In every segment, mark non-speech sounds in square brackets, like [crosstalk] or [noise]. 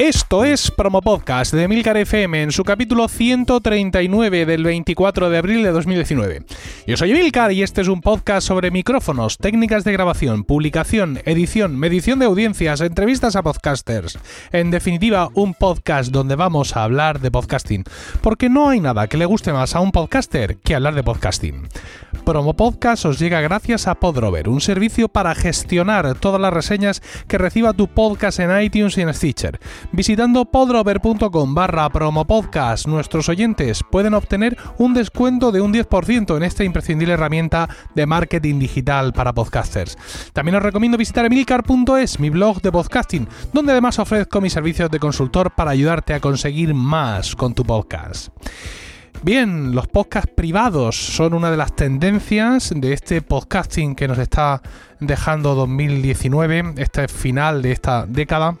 Esto es Promo Podcast de Milcar FM en su capítulo 139 del 24 de abril de 2019. Yo soy Milcar y este es un podcast sobre micrófonos, técnicas de grabación, publicación, edición, medición de audiencias, entrevistas a podcasters. En definitiva, un podcast donde vamos a hablar de podcasting, porque no hay nada que le guste más a un podcaster que hablar de podcasting. Promo Podcast os llega gracias a Podrover, un servicio para gestionar todas las reseñas que reciba tu podcast en iTunes y en Stitcher. Visitando podrover.com barra promopodcast, nuestros oyentes pueden obtener un descuento de un 10% en esta imprescindible herramienta de marketing digital para podcasters. También os recomiendo visitar emilcar.es, mi blog de podcasting, donde además ofrezco mis servicios de consultor para ayudarte a conseguir más con tu podcast. Bien, los podcasts privados son una de las tendencias de este podcasting que nos está dejando 2019, este final de esta década.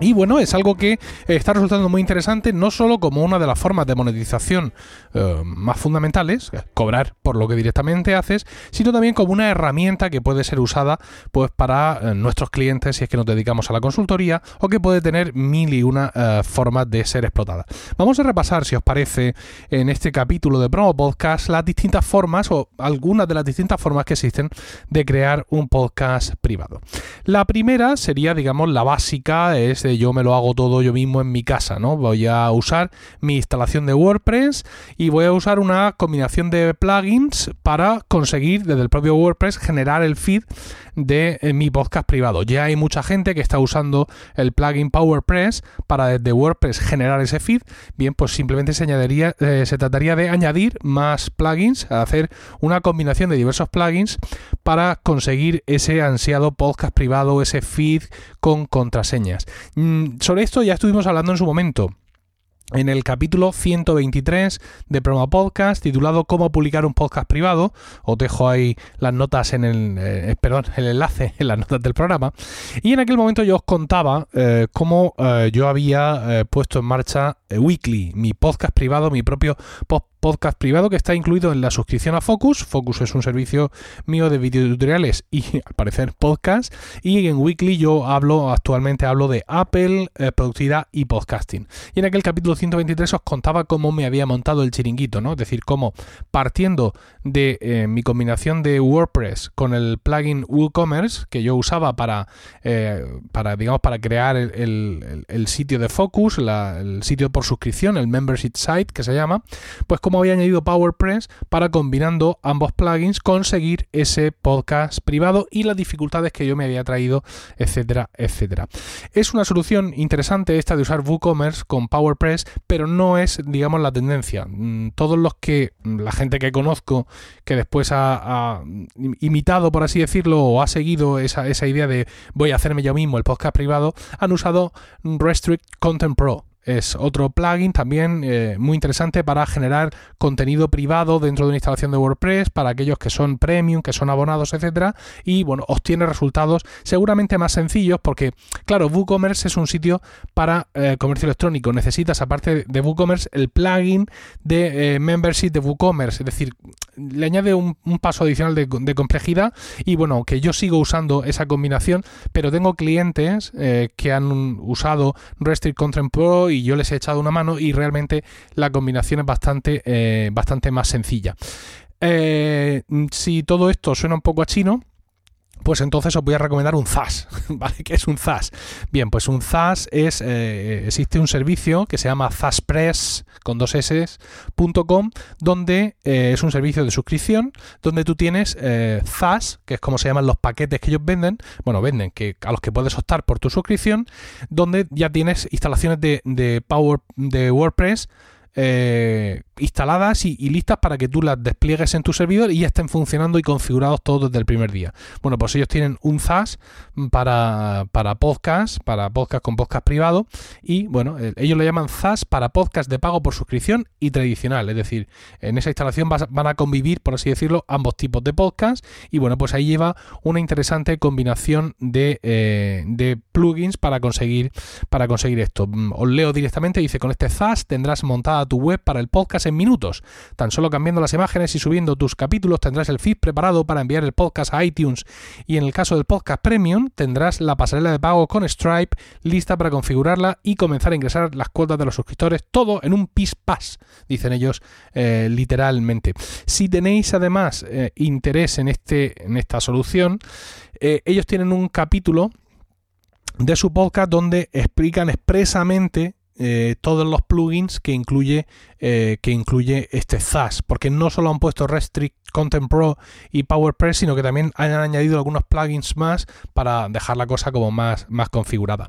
Y bueno, es algo que está resultando muy interesante, no solo como una de las formas de monetización eh, más fundamentales, cobrar por lo que directamente haces, sino también como una herramienta que puede ser usada pues para eh, nuestros clientes si es que nos dedicamos a la consultoría o que puede tener mil y una eh, formas de ser explotada. Vamos a repasar, si os parece, en este capítulo de Promo Podcast las distintas formas o algunas de las distintas formas que existen de crear un podcast privado. La primera sería, digamos, la básica, es yo me lo hago todo yo mismo en mi casa, ¿no? Voy a usar mi instalación de WordPress y voy a usar una combinación de plugins para conseguir desde el propio WordPress generar el feed de eh, mi podcast privado. Ya hay mucha gente que está usando el plugin PowerPress para desde WordPress generar ese feed. Bien, pues simplemente se añadiría, eh, se trataría de añadir más plugins, hacer una combinación de diversos plugins para conseguir ese ansiado podcast privado, ese feed con contraseñas. Mm, sobre esto ya estuvimos hablando en su momento en el capítulo 123 de Promo Podcast titulado Cómo publicar un podcast privado. Os dejo ahí las notas en el eh, perdón, el enlace en las notas del programa. Y en aquel momento yo os contaba eh, cómo eh, yo había puesto en marcha Weekly, mi podcast privado, mi propio podcast privado que está incluido en la suscripción a Focus. Focus es un servicio mío de videotutoriales y [laughs] al parecer podcast. Y en Weekly yo hablo, actualmente hablo de Apple, eh, productividad y podcasting. Y en aquel capítulo 123 os contaba cómo me había montado el chiringuito, ¿no? Es decir, cómo partiendo de eh, mi combinación de WordPress con el plugin WooCommerce que yo usaba para, eh, para digamos, para crear el, sitio de Focus, el sitio por suscripción, el membership site que se llama, pues como había añadido PowerPress para combinando ambos plugins conseguir ese podcast privado y las dificultades que yo me había traído, etcétera, etcétera. Es una solución interesante esta de usar WooCommerce con PowerPress, pero no es, digamos, la tendencia. Mm, todos los que, mm, la gente que conozco, que después ha, imitado, por así decirlo, o ha seguido esa, esa idea de voy a hacerme yo mismo el podcast privado, han usado Restrict Content Pro es otro plugin también eh, muy interesante para generar contenido privado dentro de una instalación de WordPress para aquellos que son premium, que son abonados, etcétera. Y bueno, obtiene resultados seguramente más sencillos porque, claro, WooCommerce es un sitio para eh, comercio electrónico. Necesitas, aparte de WooCommerce, el plugin de eh, membership de WooCommerce. Es decir, le añade un, paso adicional de, complejidad. Y bueno, que yo sigo usando esa combinación, pero tengo clientes que han usado Restrict Content Pro yo les he echado una mano y realmente la combinación es bastante, eh, bastante más sencilla. Eh, si todo esto suena un poco a chino, pues entonces os voy a recomendar un ZAS, [laughs] ¿vale? ¿Qué es un ZAS? Bien, pues un ZAS es, eh, existe un servicio que se llama ZASpress con dos S.com, donde eh, es un servicio de suscripción, donde tú tienes eh, ZAS, que es como se llaman los paquetes que ellos venden, bueno, venden, que a los que puedes optar por tu suscripción, donde ya tienes instalaciones de Power de WordPress eh, instaladas y, listas para que tú las despliegues en tu servidor y ya estén funcionando y configurados todos desde el primer día. Bueno, pues ellos tienen un ZAS para, para podcast, para podcast con podcast privado y bueno, ellos lo llaman ZAS para podcast de pago por suscripción y tradicional, es decir, en esa instalación van a convivir, por así decirlo, ambos tipos de podcast y bueno, pues ahí lleva una interesante combinación de, eh, de plugins para conseguir, para conseguir esto. Os leo directamente, dice, con este ZAS tendrás montada tu web para el podcast en minutos. Tan solo cambiando las imágenes y subiendo tus capítulos tendrás el feed preparado para enviar el podcast a iTunes y en el caso del podcast premium tendrás la pasarela de pago con Stripe lista para configurarla y comenzar a ingresar las cuotas de los suscriptores, todo en un pis pas, dicen ellos eh, literalmente. Si tenéis además eh, interés en, este, en esta solución, eh, ellos tienen un capítulo de su podcast donde explican expresamente todos los plugins que incluye, que incluye este ZAS, porque no solo han puesto Restrict Content Pro y PowerPress, sino que también han añadido algunos plugins más para dejar la cosa como más, más configurada.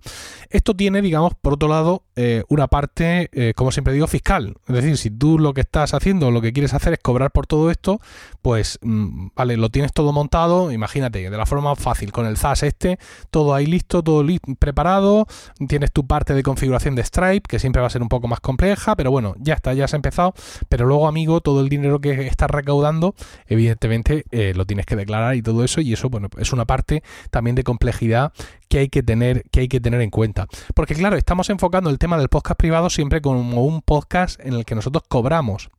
Esto tiene, digamos, por otro lado, eh, una parte, eh, como siempre digo, fiscal. Es decir, si tú lo que estás haciendo, lo que quieres hacer es cobrar por todo esto, pues, mm, vale, lo tienes todo montado, imagínate, de la forma fácil, con el ZAS este, todo ahí listo, todo preparado, tienes tu parte de configuración de Stripe, que siempre va a ser un poco más compleja, pero bueno, ya está, ya se ha empezado, pero luego, amigo, todo el dinero que estás recaudando, evidentemente eh, lo tienes que declarar y todo eso, y eso bueno, es una parte también de complejidad que hay que tener, que hay que tener en cuenta. Porque claro, estamos enfocando el tema del podcast privado siempre como un podcast en el que nosotros cobramos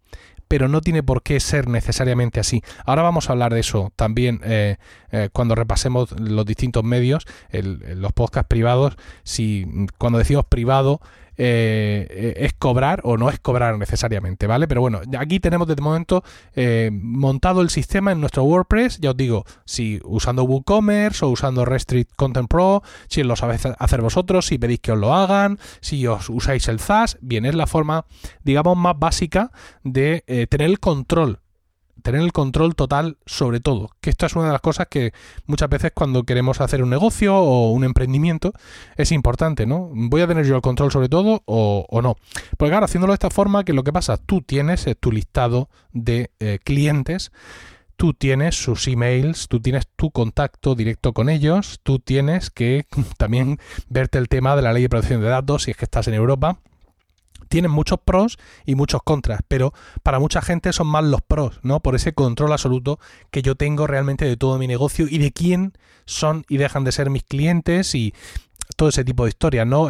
pero no tiene por qué ser necesariamente así. Ahora vamos a hablar de eso también eh, eh, cuando repasemos los distintos medios, los podcasts privados. Si cuando decimos privado eh, es cobrar o no es cobrar necesariamente, ¿vale? Pero bueno, aquí tenemos desde momento eh, montado el sistema en nuestro WordPress, ya os digo, si usando WooCommerce o usando Restrict Content Pro, si lo sabéis hacer vosotros, si pedís que os lo hagan, si os usáis el ZAS, bien, es la forma, digamos, más básica de eh, tener el control tener el control total sobre todo. Que esto es una de las cosas que muchas veces cuando queremos hacer un negocio o un emprendimiento es importante, ¿no? ¿Voy a tener yo el control sobre todo o, no? Porque claro, haciéndolo de esta forma, que lo que pasa? Tú tienes tu listado de eh, clientes tú tienes sus emails, tú tienes tu contacto directo con ellos, tú tienes que [laughs] también verte el tema de la ley de protección de datos si es que estás en Europa tienen muchos pros y muchos contras, pero para mucha gente son más los pros, ¿no? Por ese control absoluto que yo tengo realmente de todo mi negocio y de quién son y dejan de ser mis clientes y todo ese tipo de historias, ¿no?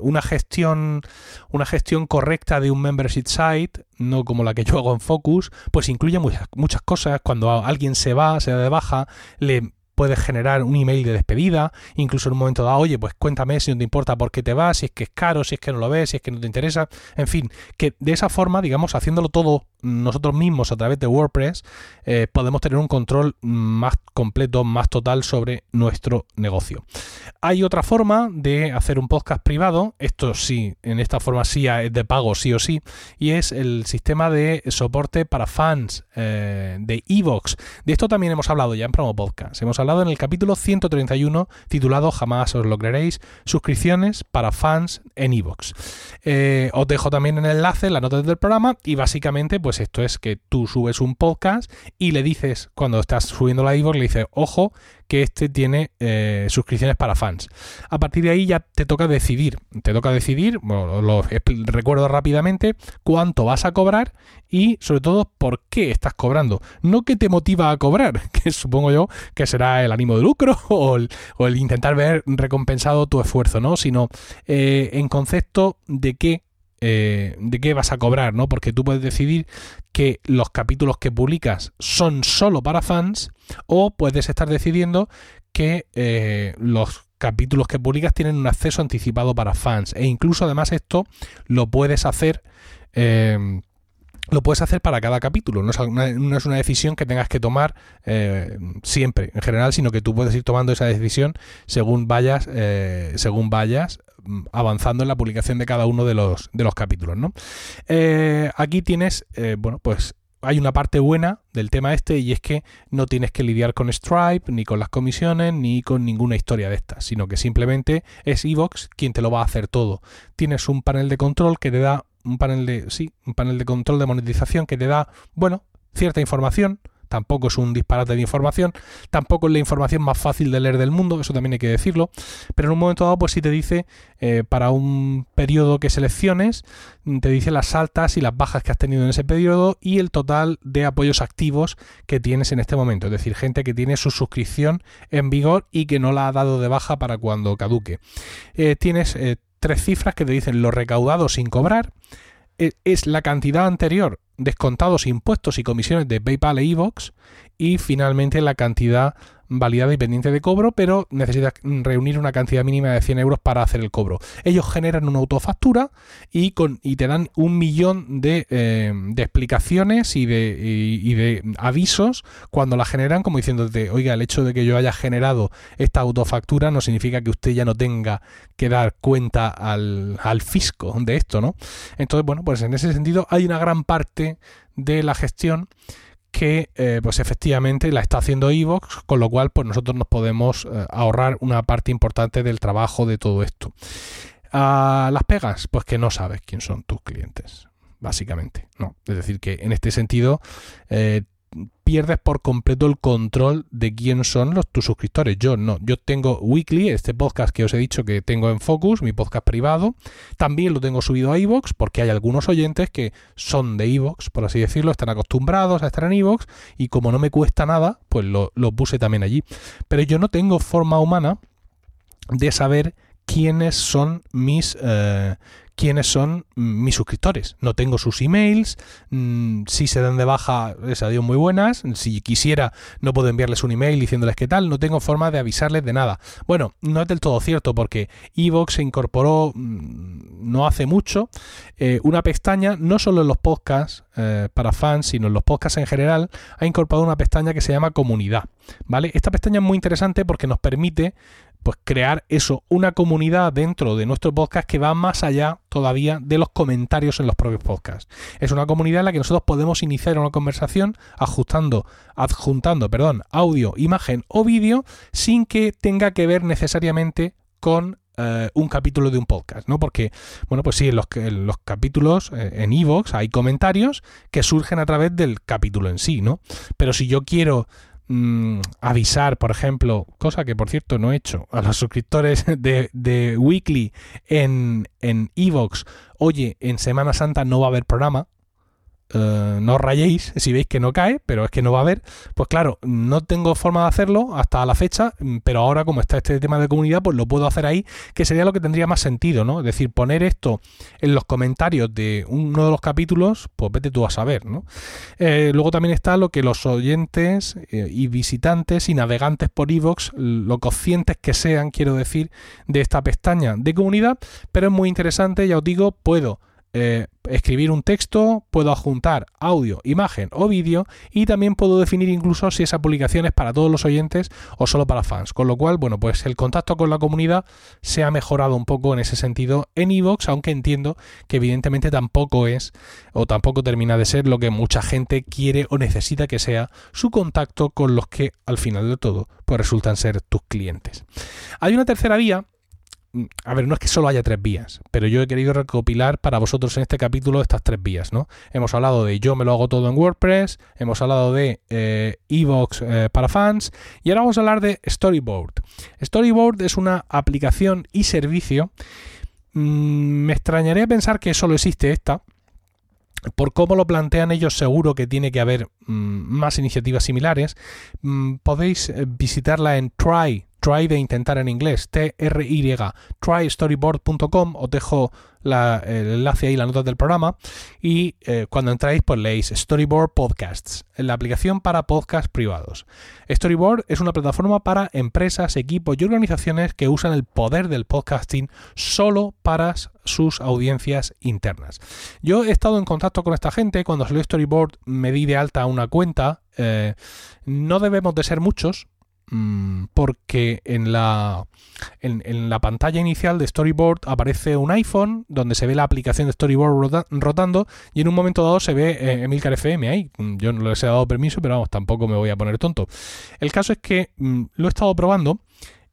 una gestión una gestión correcta de un membership site, no como la que yo hago en Focus, pues incluye muchas, muchas cosas. Cuando alguien se va, se da de baja, le puedes generar un email de despedida, incluso en un momento dado, oye, pues cuéntame si no te importa por qué te vas, si es que es caro, si es que no lo ves, si es que no te interesa, en fin, que de esa forma, digamos, haciéndolo todo nosotros mismos a través de WordPress, eh, podemos tener un control más completo, más total sobre nuestro negocio. Hay otra forma de hacer un podcast privado, esto sí, en esta forma sí es de pago, sí o sí, y es el sistema de soporte para fans eh, de Evox. De esto también hemos hablado ya en Promo Podcast. Hemos hablado en el capítulo 131 titulado Jamás os lo creeréis, suscripciones para fans en Evox. Eh, os dejo también el enlace, las notas del programa y básicamente pues esto es que tú subes un podcast y le dices, cuando estás subiendo la iVoox, le dices, ojo, que este tiene eh, suscripciones para fans. A partir de ahí ya te toca decidir, te toca decidir, lo recuerdo rápidamente, cuánto vas a cobrar y sobre todo por qué estás cobrando. No que te motiva a cobrar, [laughs] que supongo yo que será el ánimo de lucro [laughs] o el, intentar ver recompensado tu esfuerzo, ¿no? Sino eh, en concepto de qué eh, de qué vas a cobrar, ¿no? Porque tú puedes decidir que los capítulos que publicas son solo para fans o puedes estar decidiendo que eh, los capítulos que publicas tienen un acceso anticipado para fans e incluso además esto lo puedes hacer eh, lo puedes hacer para cada capítulo, no es una, decisión que tengas que tomar siempre, en general, sino que tú puedes ir tomando esa decisión según vayas, según vayas avanzando en la publicación de cada uno de los, de los capítulos. ¿no? Eh, aquí tienes, bueno, pues hay una parte buena del tema este y es que no tienes que lidiar con Stripe, ni con las comisiones, ni con ninguna historia de estas, sino que simplemente es Evox quien te lo va a hacer todo. Tienes un panel de control que te da un panel de, sí, un panel de control de monetización que te da, bueno, cierta información, tampoco es un disparate de información, tampoco es la información más fácil de leer del mundo, eso también hay que decirlo, pero en un momento dado pues sí te dice eh, para un periodo que selecciones, te dice las altas y las bajas que has tenido en ese periodo y el total de apoyos activos que tienes en este momento, es decir, gente que tiene su suscripción en vigor y que no la ha dado de baja para cuando caduque. Eh, tienes eh, tres cifras que te dicen lo recaudado sin cobrar, es la cantidad anterior descontados impuestos y comisiones de PayPal e iVoox y finalmente la cantidad validada y pendiente de cobro, pero necesitas reunir una cantidad mínima de 100 euros para hacer el cobro. Ellos generan una autofactura y, con, y te dan un millón de, eh, explicaciones y de, de, avisos cuando la generan, como diciéndote, oiga, el hecho de que yo haya generado esta autofactura no significa que usted ya no tenga que dar cuenta al, al fisco de esto, ¿no? Entonces, bueno, pues en ese sentido hay una gran parte de la gestión que eh, pues efectivamente la está haciendo Evox, con lo cual pues nosotros nos podemos eh, ahorrar una parte importante del trabajo de todo esto. ¿A las pegas, pues que no sabes quién son tus clientes, básicamente. No, es decir, que en este sentido eh, pierdes por completo el control de quién son los tus suscriptores. Yo no, yo tengo Weekly, este podcast que os he dicho que tengo en Focus, mi podcast privado. También lo tengo subido a Evox porque hay algunos oyentes que son de Evox, por así decirlo, están acostumbrados a estar en Evox y como no me cuesta nada, pues lo, puse también allí. Pero yo no tengo forma humana de saber quiénes son mis eh, quiénes son mis suscriptores. No tengo sus emails, mm, si se dan de baja, les adiós muy buenas. Si quisiera, no puedo enviarles un email diciéndoles qué tal, no tengo forma de avisarles de nada. Bueno, no es del todo cierto porque Evox se incorporó mm, no hace mucho eh, una pestaña, no solo en los podcasts eh, para fans, sino en los podcasts en general, ha incorporado una pestaña que se llama comunidad. ¿Vale? Esta pestaña es muy interesante porque nos permite pues crear eso, una comunidad dentro de nuestro podcast que va más allá todavía de los comentarios en los propios podcasts. Es una comunidad en la que nosotros podemos iniciar una conversación ajustando, adjuntando, perdón, audio, imagen o vídeo sin que tenga que ver necesariamente con eh, un capítulo de un podcast, ¿no? Porque, bueno, pues sí, en los, los capítulos, eh, en Evox, hay comentarios que surgen a través del capítulo en sí, ¿no? Pero si yo quiero Mm, avisar, por ejemplo, cosa que por cierto no he hecho, a los suscriptores [laughs] de, de Weekly en Evox, oye, en Semana Santa no va a haber programa, eh, no rayéis si veis que no cae, pero es que no va a haber. Pues claro, no tengo forma de hacerlo hasta la fecha, mm, pero ahora como está este tema de comunidad, pues lo puedo hacer ahí, que sería lo que tendría más sentido, ¿no? Es decir, poner esto en los comentarios de uno de los capítulos, pues vete tú a saber, ¿no? Eh, luego también está lo que los oyentes eh, y visitantes y navegantes por iVoox, lo conscientes que sean, quiero decir, de esta pestaña de comunidad, pero es muy interesante, ya os digo, puedo eh, escribir un texto, puedo adjuntar audio, imagen o vídeo y también puedo definir incluso si esa publicación es para todos los oyentes o solo para fans. Con lo cual, bueno, pues el contacto con la comunidad se ha mejorado un poco en ese sentido en iVoox, aunque entiendo que evidentemente tampoco es o tampoco termina de ser lo que mucha gente quiere o necesita que sea su contacto con los que al final de todo pues resultan ser tus clientes. Hay una tercera vía a ver, no es que solo haya tres vías, pero yo he querido recopilar para vosotros en este capítulo estas tres vías, ¿no? Hemos hablado de yo me lo hago todo en WordPress, hemos hablado de eh, Evox eh, para fans y ahora vamos a hablar de Storyboard. Storyboard es una aplicación y servicio. Mm, me extrañaría pensar que solo existe esta. Por cómo lo plantean ellos, seguro que tiene que haber mm, más iniciativas similares. Mm, podéis eh, visitarla en try try de intentar en inglés, T-R-Y, trystoryboard.com, os dejo el enlace ahí, la nota del programa, y eh, cuando entráis, pues leéis Storyboard Podcasts, la aplicación para podcasts privados. Storyboard es una plataforma para empresas, equipos y organizaciones que usan el poder del podcasting solo para sus audiencias internas. Yo he estado en contacto con esta gente, cuando salió Storyboard me di de alta una cuenta, eh, no debemos de ser muchos, porque en la, en, la pantalla inicial de Storyboard aparece un iPhone donde se ve la aplicación de Storyboard rotando y en un momento dado se ve eh, Emilcar FM ahí. Mm, yo no les he dado permiso, pero vamos, tampoco me voy a poner tonto. El caso es que mm, lo he estado probando.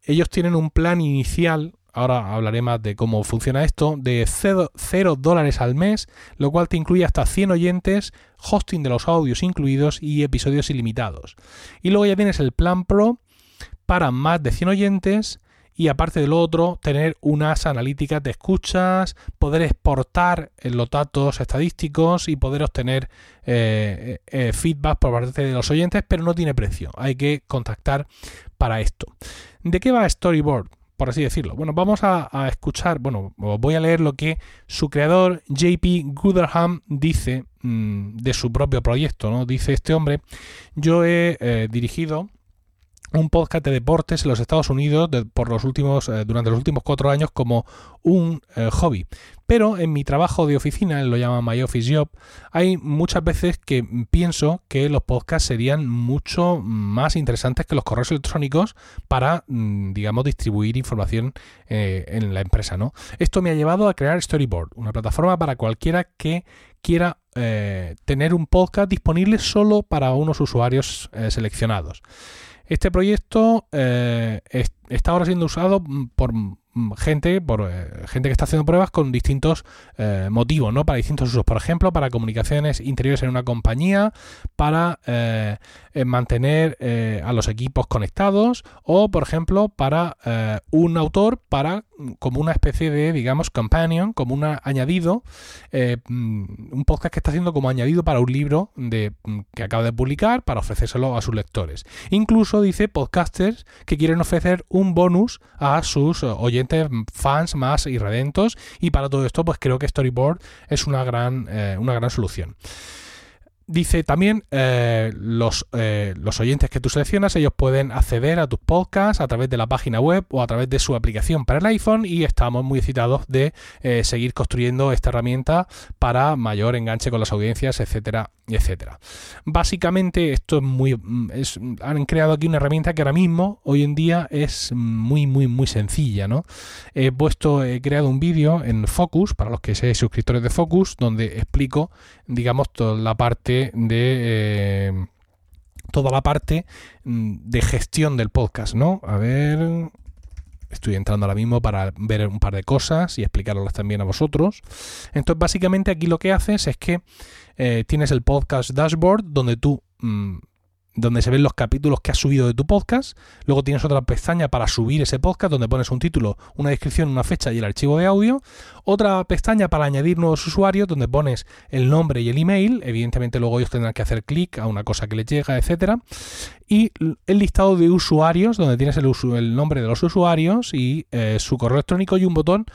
Ellos tienen un plan inicial ahora hablaré más de cómo funciona esto, de 0 dólares al mes, lo cual te incluye hasta 100 oyentes, hosting de los audios incluidos y episodios ilimitados. Y luego ya tienes el plan Pro, para más de 100 oyentes y aparte de lo otro, tener unas analíticas de escuchas, poder exportar los datos estadísticos y poder obtener eh, eh, feedback por parte de los oyentes, pero no tiene precio. Hay que contactar para esto. ¿De qué va Storyboard? por así decirlo. Bueno, vamos a, escuchar, bueno, voy a leer lo que su creador JP Gooderham dice mm, de su propio proyecto, ¿no? Dice este hombre, yo he eh, dirigido un podcast de deportes en los Estados Unidos por los últimos, eh, durante los últimos cuatro años como un eh, hobby. Pero en mi trabajo de oficina, lo llaman My Office Job, hay muchas veces que pienso que los podcasts serían mucho más interesantes que los correos electrónicos para, mm, digamos, distribuir información eh, en la empresa. ¿no? Esto me ha llevado a crear Storyboard, una plataforma para cualquiera que quiera tener un podcast disponible solo para unos usuarios seleccionados. Este proyecto eh, está ahora siendo usado por Mm, gente, por eh, gente que está haciendo pruebas con distintos eh, motivos, ¿no? Para distintos usos. Por ejemplo, para comunicaciones interiores en una compañía, para mantener a los equipos conectados, o por ejemplo, para un autor, para mm, como una especie de, digamos, companion, como un añadido, mm, un podcast que está haciendo como añadido para un libro de, que acaba de publicar, para ofrecérselo a sus lectores. Incluso dice podcasters que quieren ofrecer un bonus a sus oyentes fans más irredentos y para todo esto pues creo que Storyboard es una gran, eh, una gran solución. Dice también eh, los, eh, los, oyentes que tú seleccionas, ellos pueden acceder a tus podcasts a través de la página web o a través de su aplicación para el iPhone y estamos muy excitados de seguir construyendo esta herramienta para mayor enganche con las audiencias, etcétera, etcétera. Básicamente esto es muy es, han creado aquí una herramienta que ahora mismo hoy en día es muy muy muy sencilla, ¿no? He puesto he creado un vídeo en Focus para los que sean suscriptores de Focus donde explico digamos toda la parte de eh, toda la parte mm, de gestión del podcast, ¿no? A ver, Estoy entrando ahora mismo para ver un par de cosas y explicarlas también a vosotros. Entonces, básicamente aquí lo que haces es que eh, tienes el podcast dashboard donde tú mm, donde se ven los capítulos que has subido de tu podcast. Luego tienes otra pestaña para subir ese podcast donde pones un título, una descripción, una fecha y el archivo de audio. Otra pestaña para añadir nuevos usuarios donde pones el nombre y el email. Evidentemente luego ellos tendrán que hacer clic a una cosa que les llega, etcétera. Y el listado de usuarios donde tienes el, nombre de los usuarios y eh, su correo electrónico y un botón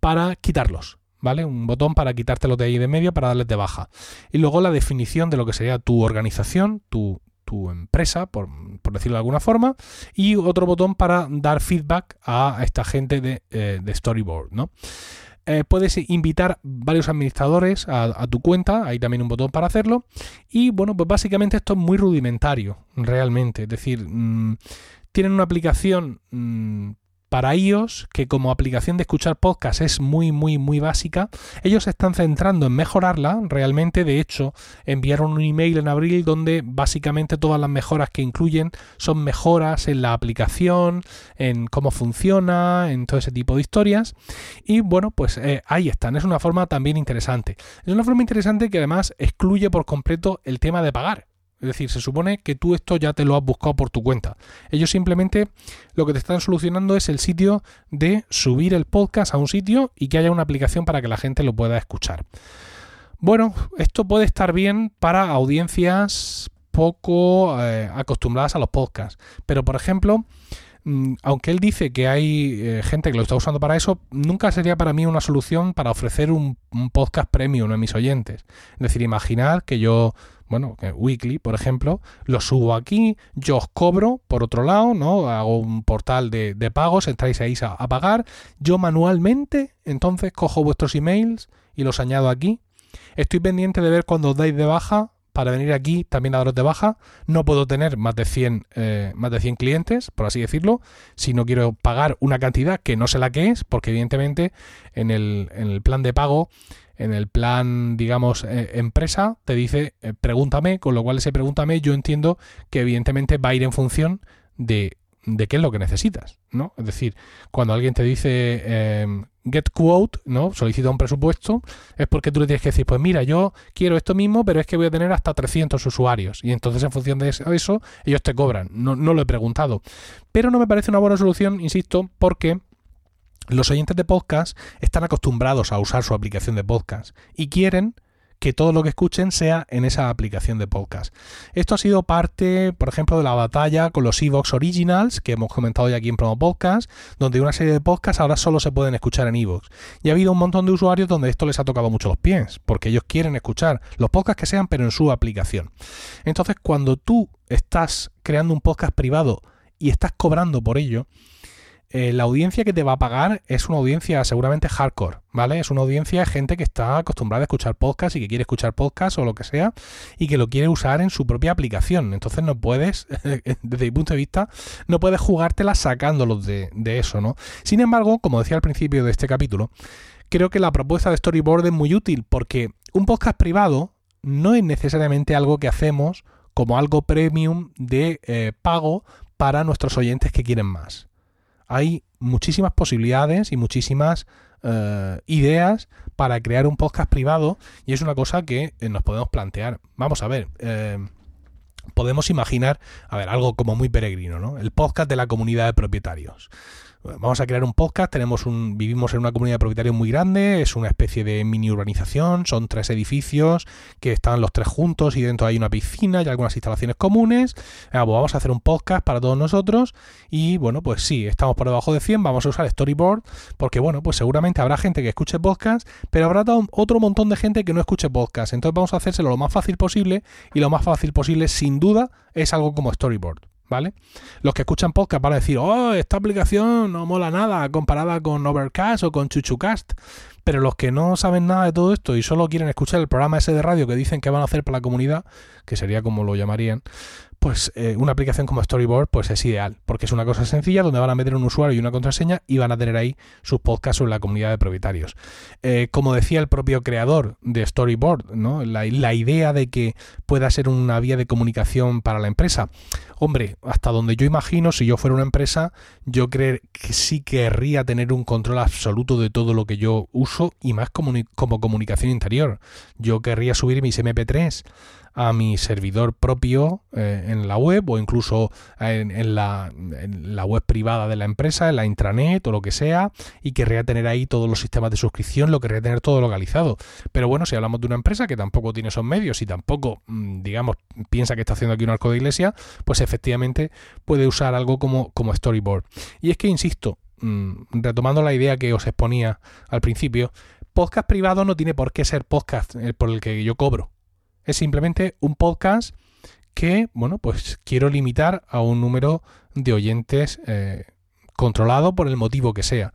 para quitarlos. ¿vale? Un botón para quitártelo de ahí de medio para darles de baja. Y luego la definición de lo que sería tu organización, tu, tu empresa, por, decirlo de alguna forma, y otro botón para dar feedback a esta gente de, eh, Storyboard, ¿no? Eh, puedes invitar varios administradores a, tu cuenta, hay también un botón para hacerlo. Y bueno, pues básicamente esto es muy rudimentario, realmente. Es decir, mm, tienen una aplicación mm, para iOS, que como aplicación de escuchar podcast es muy, muy, muy básica, ellos se están centrando en mejorarla. Realmente, de hecho, enviaron un email en abril donde básicamente todas las mejoras que incluyen son mejoras en la aplicación, en cómo funciona, en todo ese tipo de historias. Y bueno, pues eh, ahí están. Es una forma también interesante. Es una forma interesante que además excluye por completo el tema de pagar. Es decir, se supone que tú esto ya te lo has buscado por tu cuenta. Ellos simplemente lo que te están solucionando es el sitio de subir el podcast a un sitio y que haya una aplicación para que la gente lo pueda escuchar. Bueno, esto puede estar bien para audiencias poco eh, acostumbradas a los podcasts. Pero, por ejemplo, mm, aunque él dice que hay eh, gente que lo está usando para eso, nunca sería para mí una solución para ofrecer un, un podcast premium a mis oyentes. Es decir, imaginad que yo bueno, Weekly, por ejemplo, lo subo aquí, yo os cobro, por otro lado, ¿no? Hago un portal de, pagos, entráis ahí a, a, pagar, yo manualmente, entonces cojo vuestros emails y los añado aquí. Estoy pendiente de ver cuando os dais de baja para venir aquí también a daros de baja. No puedo tener más de 100, eh, más de 100 clientes, por así decirlo, si no quiero pagar una cantidad que no sé la que es, porque evidentemente en el plan de pago en el plan, digamos, eh, empresa, te dice eh, pregúntame, con lo cual ese pregúntame yo entiendo que evidentemente va a ir en función de, de qué es lo que necesitas, ¿no? Es decir, cuando alguien te dice em, get quote, ¿no? Solicita un presupuesto, es porque tú le tienes que decir, pues mira, yo quiero esto mismo, pero es que voy a tener hasta 300 usuarios. Y entonces en función de eso, ellos te cobran. No, no lo he preguntado. Pero no me parece una buena solución, insisto, porque los oyentes de podcast están acostumbrados a usar su aplicación de podcast y quieren que todo lo que escuchen sea en esa aplicación de podcast. Esto ha sido parte, por ejemplo, de la batalla con los Evox Originals, que hemos comentado ya aquí en Promo Podcast, donde una serie de podcasts ahora solo se pueden escuchar en Evox. Y ha habido un montón de usuarios donde esto les ha tocado mucho los pies, porque ellos quieren escuchar los podcasts que sean, pero en su aplicación. Entonces, cuando tú estás creando un podcast privado y estás cobrando por ello, eh, la audiencia que te va a pagar es una audiencia seguramente hardcore, ¿vale? Es una audiencia de gente que está acostumbrada a escuchar podcast y que quiere escuchar podcast o lo que sea y que lo quiere usar en su propia aplicación. Entonces no puedes, [laughs] desde mi punto de vista, no puedes jugártela sacándolos de, eso, ¿no? Sin embargo, como decía al principio de este capítulo, creo que la propuesta de Storyboard es muy útil porque un podcast privado no es necesariamente algo que hacemos como algo premium de eh, pago para nuestros oyentes que quieren más hay muchísimas posibilidades y muchísimas eh, ideas para crear un podcast privado y es una cosa que eh, nos podemos plantear. Vamos a ver, eh, podemos imaginar, a ver, algo como muy peregrino, ¿no? El podcast de la comunidad de propietarios vamos a crear un podcast, tenemos un, vivimos en una comunidad de propietarios muy grande, es una especie de mini urbanización, son tres edificios que están los tres juntos y dentro hay una piscina y algunas instalaciones comunes. Ah, pues vamos a hacer un podcast para todos nosotros y bueno, pues sí, estamos por debajo de 100, vamos a usar Storyboard porque bueno, pues seguramente habrá gente que escuche podcast, pero habrá otro montón de gente que no escuche podcast. Entonces vamos a hacérselo lo más fácil posible y lo más fácil posible sin duda es algo como Storyboard. ¿Vale? Los que escuchan podcast van a decir, oh, esta aplicación no mola nada comparada con Overcast o con Chuchucast. Pero los que no saben nada de todo esto y solo quieren escuchar el programa ese de radio que dicen que van a hacer para la comunidad, que sería como lo llamarían, pues eh, una aplicación como Storyboard pues es ideal, porque es una cosa sencilla donde van a meter un usuario y una contraseña y van a tener ahí sus podcasts sobre la comunidad de propietarios. Eh, como decía el propio creador de Storyboard, ¿no? La, la, idea de que pueda ser una vía de comunicación para la empresa. Hombre, hasta donde yo imagino, si yo fuera una empresa, yo creo que sí querría tener un control absoluto de todo lo que yo uso y más como, como comunicación interior. Yo querría subir mis MP3 a mi servidor propio eh, en la web o incluso en, la, web privada de la empresa, en la intranet o lo que sea, y querría tener ahí todos los sistemas de suscripción, lo querría tener todo localizado. Pero bueno, si hablamos de una empresa que tampoco tiene esos medios y tampoco, mm, digamos, piensa que está haciendo aquí un arco de iglesia, pues efectivamente puede usar algo como, como storyboard. Y es que, insisto, mm, retomando la idea que os exponía al principio, podcast privado no tiene por qué ser podcast eh, por el que yo cobro. Es simplemente un podcast que, bueno, pues quiero limitar a un número de oyentes eh, controlado por el motivo que sea.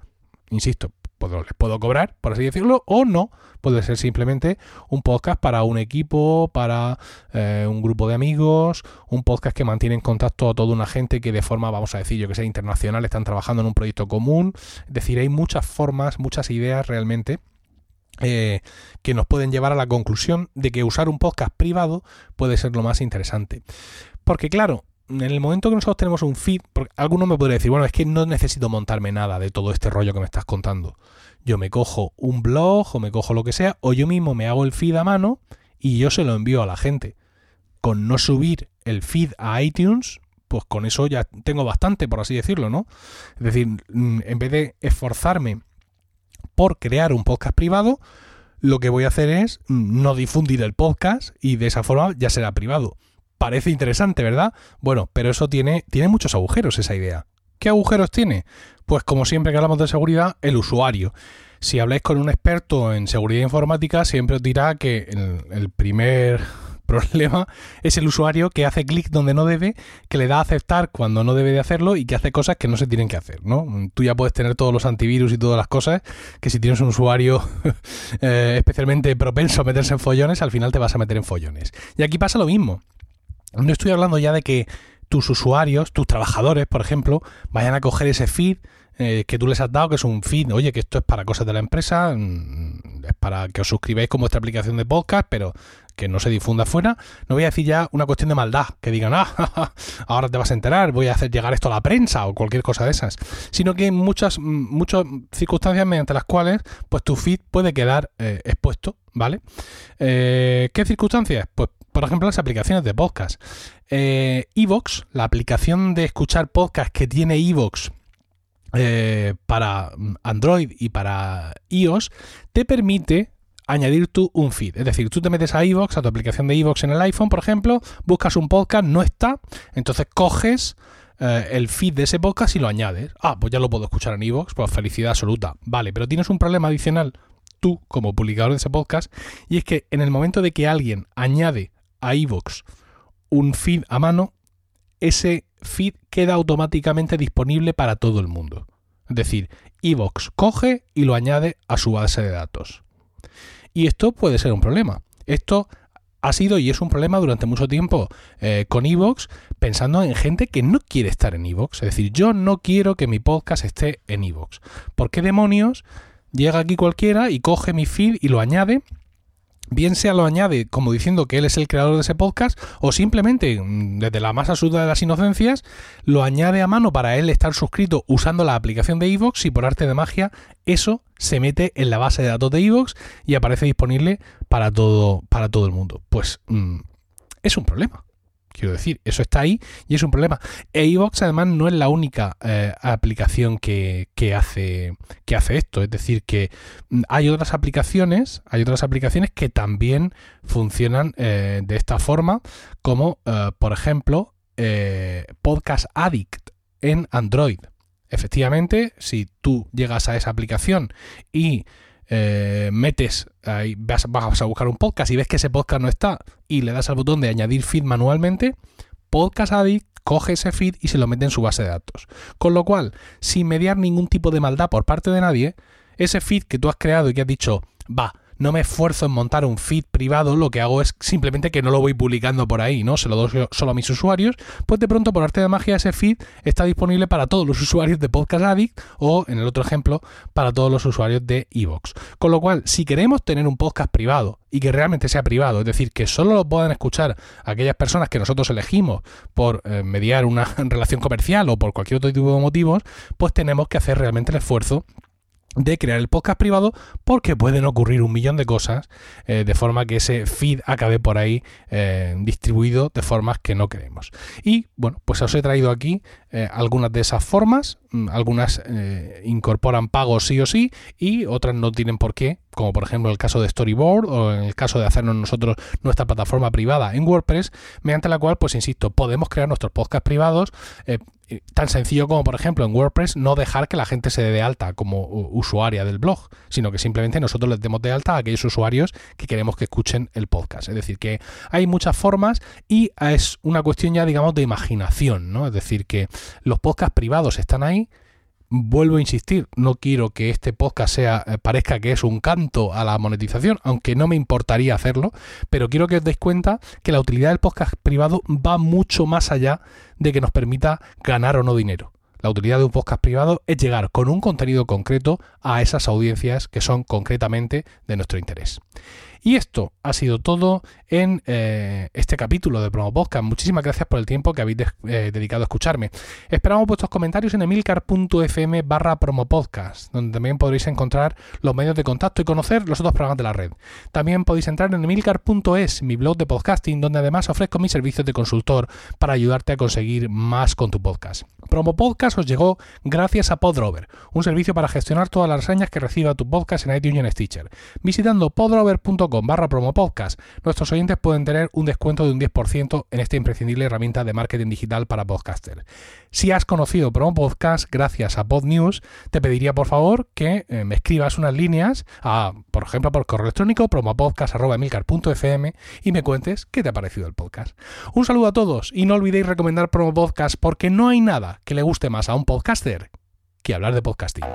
Insisto, puedo, les puedo cobrar, por así decirlo, o no. Puede ser simplemente un podcast para un equipo, para eh, un grupo de amigos, un podcast que mantiene en contacto a toda una gente que de forma, vamos a decir, yo que sé, internacional, están trabajando en un proyecto común. Es decir, hay muchas formas, muchas ideas realmente eh, que nos pueden llevar a la conclusión de que usar un podcast privado puede ser lo más interesante. Porque claro, en el momento que nosotros tenemos un feed, porque alguno me podría decir, bueno, es que no necesito montarme nada de todo este rollo que me estás contando. Yo me cojo un blog o me cojo lo que sea, o yo mismo me hago el feed a mano y yo se lo envío a la gente. Con no subir el feed a iTunes, pues con eso ya tengo bastante, por así decirlo, ¿no? Es decir, mm, en vez de esforzarme por crear un podcast privado, lo que voy a hacer es no difundir el podcast y de esa forma ya será privado. Parece interesante, ¿verdad? Bueno, pero eso tiene, tiene muchos agujeros esa idea. ¿Qué agujeros tiene? Pues como siempre que hablamos de seguridad, el usuario. Si habláis con un experto en seguridad informática, siempre os dirá que el primer problema es el usuario que hace clic donde no debe, que le da a aceptar cuando no debe de hacerlo y que hace cosas que no se tienen que hacer, ¿no? Tú ya puedes tener todos los antivirus y todas las cosas, que si tienes un usuario [laughs] eh, especialmente propenso a meterse en follones, al final te vas a meter en follones. Y aquí pasa lo mismo. No estoy hablando ya de que tus usuarios, tus trabajadores, por ejemplo, vayan a coger ese feed eh, que tú les has dado, que es un feed, oye, que esto es para cosas de la empresa, mm, es para que os suscribáis con vuestra aplicación de podcast, pero que no se difunda fuera. No voy a decir ya una cuestión de maldad, que digan, ah, [laughs] ahora te vas a enterar, voy a hacer llegar esto a la prensa o cualquier cosa de esas, sino que hay muchas, mm, muchas circunstancias mediante las cuales pues tu feed puede quedar eh, expuesto, ¿vale? Eh, ¿Qué circunstancias? Pues por ejemplo, las aplicaciones de podcast. Evox, la aplicación de escuchar podcast que tiene Evox eh, para Android y para iOS te permite añadir tú un feed. Es decir, tú te metes a iVoox, a tu aplicación de iVoox en el iPhone, por ejemplo, buscas un podcast, no está, entonces coges eh, el feed de ese podcast y lo añades. Ah, pues ya lo puedo escuchar en iVoox, pues felicidad absoluta. Vale, pero tienes un problema adicional tú como publicador de ese podcast y es que en el momento de que alguien añade a iVoox un feed a mano, ese feed queda automáticamente disponible para todo el mundo. Es decir, iVoox coge y lo añade a su base de datos. Y esto puede ser un problema. Esto ha sido y es un problema durante mucho tiempo eh, con Evox, pensando en gente que no quiere estar en Evox. Es decir, yo no quiero que mi podcast esté en Evox. ¿Por qué demonios llega aquí cualquiera y coge mi feed y lo añade bien sea lo añade como diciendo que él es el creador de ese podcast o simplemente mm, desde la más absurda de las inocencias lo añade a mano para él estar suscrito usando la aplicación de Evox y por arte de magia eso se mete en la base de datos de Evox y aparece disponible para todo para todo el mundo. Pues mm, es un problema. Quiero decir, eso está ahí y es un problema. E además no es la única eh, aplicación que, hace, que hace esto. Es decir, que mm, hay otras aplicaciones, hay otras aplicaciones que también funcionan eh, de esta forma, como eh, por ejemplo Podcast Addict en Android. Efectivamente, si tú llegas a esa aplicación y eh, metes, ahí, vas, vas, a buscar un podcast y ves que ese podcast no está y le das al botón de añadir feed manualmente, Podcast Addict coge ese feed y se lo mete en su base de datos. Con lo cual, sin mediar ningún tipo de maldad por parte de nadie, ese feed que tú has creado y que has dicho, va, no me esfuerzo en montar un feed privado, lo que hago es simplemente que no lo voy publicando por ahí, ¿no? Se lo doy solo a mis usuarios, pues de pronto por arte de magia ese feed está disponible para todos los [laughs] usuarios de Podcast Addict o, en el otro ejemplo, para todos los usuarios de Evox. Con lo cual, si queremos tener un podcast privado y que realmente sea privado, es decir, que solo lo puedan escuchar aquellas personas que nosotros elegimos por eh, mediar una [laughs] relación comercial o por cualquier otro tipo de motivos, pues tenemos que hacer realmente el esfuerzo de crear el podcast privado porque pueden ocurrir un millón de cosas eh, de forma que ese feed acabe por ahí eh, distribuido de formas que no queremos. Y bueno, pues os he traído aquí eh, algunas de esas formas, mm, algunas incorporan pagos sí o sí y otras no tienen por qué, como por ejemplo el caso de Storyboard o en el caso de hacernos nosotros nuestra plataforma privada en WordPress, mediante la cual, pues insisto, podemos crear nuestros podcasts privados tan sencillo como, por ejemplo, en WordPress no dejar que la gente se dé de alta como usuaria del blog, sino que simplemente nosotros les demos de alta a aquellos usuarios que queremos que escuchen el podcast. Es decir, que hay muchas formas y es una cuestión ya, digamos, de imaginación, ¿no? Es decir, que los podcasts privados están ahí, vuelvo a insistir, no quiero que este podcast sea eh, parezca que es un canto a la monetización, aunque no me importaría hacerlo, pero quiero que os deis cuenta que la utilidad del podcast privado va mucho más allá de que nos permita ganar o no dinero. La utilidad de un podcast privado es llegar con un contenido concreto a esas audiencias que son concretamente de nuestro interés. Y esto ha sido todo en eh, este capítulo de Promo Podcast. Muchísimas gracias por el tiempo que habéis eh, dedicado a escucharme. Esperamos vuestros comentarios en emilcar.fm barra promopodcast, donde también podréis encontrar los medios de contacto y conocer los otros programas de la red. También podéis entrar en emilcar.es, mi blog de podcasting, donde además ofrezco mis servicios de consultor para ayudarte a conseguir más con tu podcast. Promo Podcast os llegó gracias a Podrover, un servicio para gestionar todas las reseñas que reciba tu podcast en iTunes y Stitcher. Visitando podrover.com barra promopodcast, nuestros oyentes pueden tener un descuento de un 10% en esta imprescindible herramienta de marketing digital para podcaster. Si has conocido Promo Podcast gracias a PodNews, te pediría por favor que eh, me escribas unas líneas, a, por ejemplo por correo electrónico promopodcast.emilcar.fm y me cuentes qué te ha parecido el podcast. Un saludo a todos y no olvidéis recomendar Promo Podcast porque no hay nada que le guste más a un podcaster que hablar de podcasting.